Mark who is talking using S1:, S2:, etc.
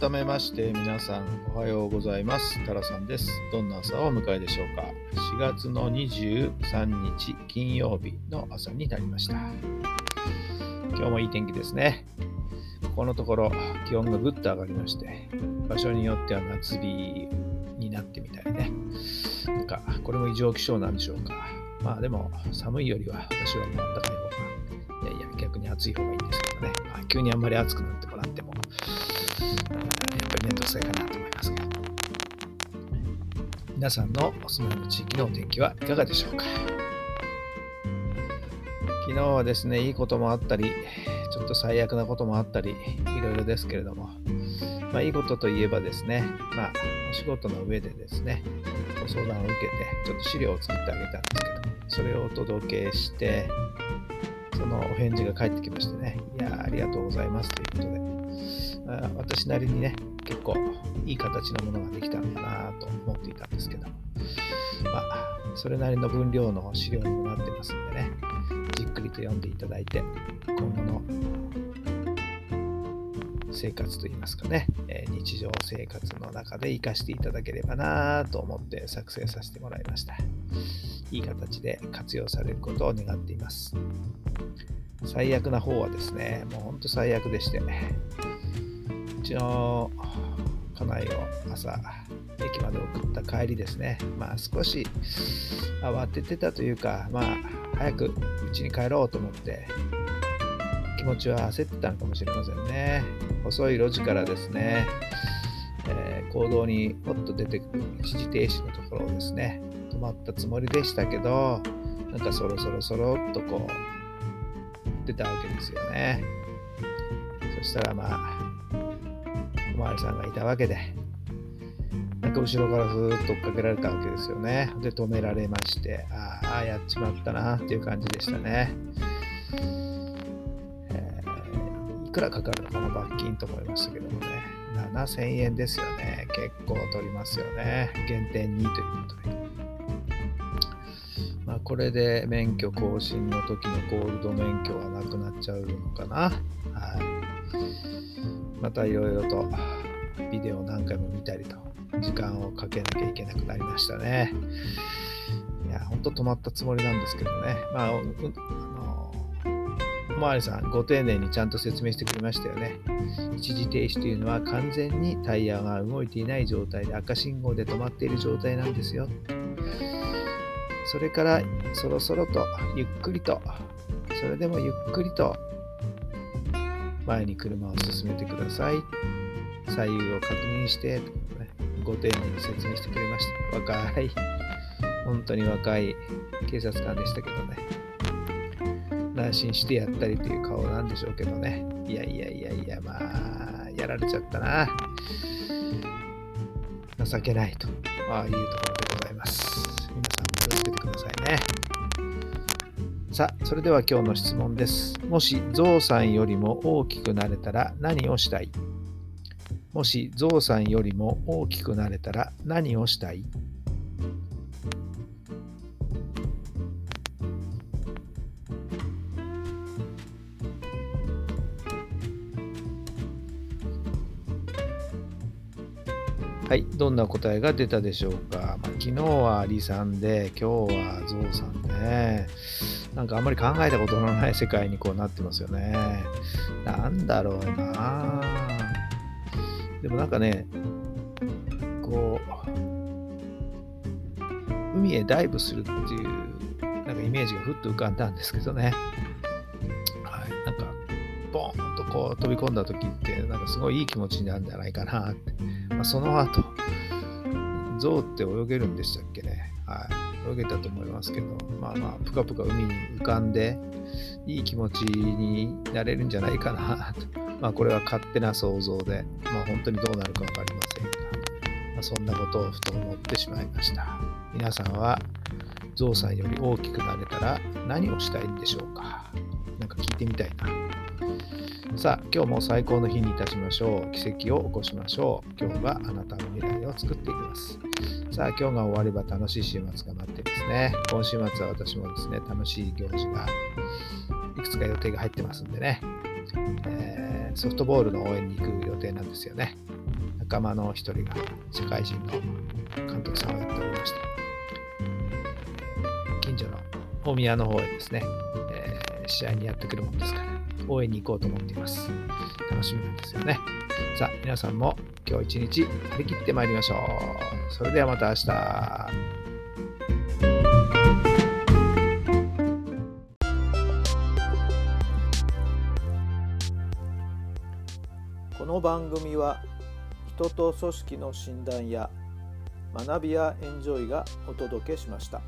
S1: 改めまして皆さんおはようございます。タラさんです。どんな朝をお迎えでしょうか？4月の23日金曜日の朝になりました。今日もいい天気ですね。ここのところ気温がぐっと上がりまして、場所によっては夏日になってみたいね。なんかこれも異常気象なんでしょうか。まあでも寒いよりは私はもう暖かい方が、いやいや逆に暑い方がいいんですけどね。ま、急にあんまり暑くなってもらっても、やっぱり面倒くさいかなと思いますけど。皆さんのお住まいの地域のお天気はいかがでしょうか？昨日はですね、いいこともあったり、ちょっと最悪なこともあったり、いろいろですけれども、まあいいことといえばですね、まあお仕事の上でですね、ご相談を受けて、ちょっと資料を作ってあげたんですけど、それをお届けして、そのお返事が返ってきましてね、いや、ありがとうございますということで、あ私なりにね、結構いい形のものができたんだなと思っていたんですけど、まあ、それなりの分量の資料にもなってますんでね、じっくりと読んでいただいて、今後の生活といいますかね、え日常生活の中で活かしていただければなと思って作成させてもらいました。いい形で活用されることを願っています。最悪な方はですね、もうほんと最悪でして、うちの家内を朝、駅まで送った帰りですね、まあ少し慌ててたというか、まあ早く家に帰ろうと思って、気持ちは焦ってたのかもしれませんね。細い路地からですね、えー行動にポッと出てくる一時停止のところをですね、止まったつもりでしたけど、なんかそろそろそろっとこう、出たわけですよね。そしたらまあ、おまわりさんがいたわけで、なんか後ろからふーっと追っかけられたわけですよね。で、止められまして、ああ、やっちまったなっていう感じでしたね。えーいくらかかるのかな、罰金と思いましたけどもね。7000円ですよね。結構取りますよね。減点2ということで。まあ、これで免許更新の時のゴールド免許はなくなっちゃうのかな。はい。またいろいろとビデオ何回も見たりと、時間をかけなきゃいけなくなりましたね。いや、ほんと止まったつもりなんですけどね。まあ、あの、おまわりさん、ご丁寧にちゃんと説明してくれましたよね。一時停止というのは完全にタイヤが動いていない状態で赤信号で止まっている状態なんですよ。それからそろそろとゆっくりと、それでもゆっくりと前に車を進めてください。左右を確認して、ね、ご丁寧に説明してくれました。若い、本当に若い警察官でしたけどね。乱心してやったりという顔なんでしょうけどね。いやいやいやいや、まあ、やられちゃったな。情けないと、まあ、いうところでございます。皆さん気をつけてくださいね。さあ、それでは今日の質問です。もしゾウさんよりも大きくなれたら何をしたい？もしゾウさんよりも大きくなれたら何をしたい？はい、どんな答えが出たでしょうか？まあ、昨日はアリさんで、今日はゾウさんでね、なんかあんまり考えたことのない世界にこうなってますよね。なんだろうな。でもなんかね、こう、海へダイブするっていう、なんかイメージがふっと浮かんだんですけどね。はい、なんか、ボーンとこう飛び込んだ時って、なんかすごいいい気持ちになるんじゃないかなって。まあ、その後、象って泳げるんでしたっけね。はい。泳げたと思いますけど、まあまあ、ぷかぷか海に浮かんで、いい気持ちになれるんじゃないかなと。まあ、これは勝手な想像で、まあ、本当にどうなるか分かりませんが、まあ、そんなことをふと思ってしまいました。皆さんは、ゾウさんより大きくなれたら何をしたいんでしょうか？なんか聞いてみたいな。さあ、今日も最高の日にいたしましょう。奇跡を起こしましょう。今日はあなたの未来を作っていきます。さあ、今日が終われば楽しい週末が待ってですね。今週末は私もですね、楽しい行事がいくつか予定が入ってますんでね、えー、ソフトボールの応援に行く予定なんですよね。仲間の一人が社会人の監督さんをやっておりまして、近所の大宮の方へですね、えー、試合にやってくるもんですから、応援に行こうと思っています。楽しみなんですよね。さあ、皆さんも今日一日張り切ってまいりましょう。それではまた明日。
S2: この番組は人と組織の診断や学びやエンジョイがお届けしました。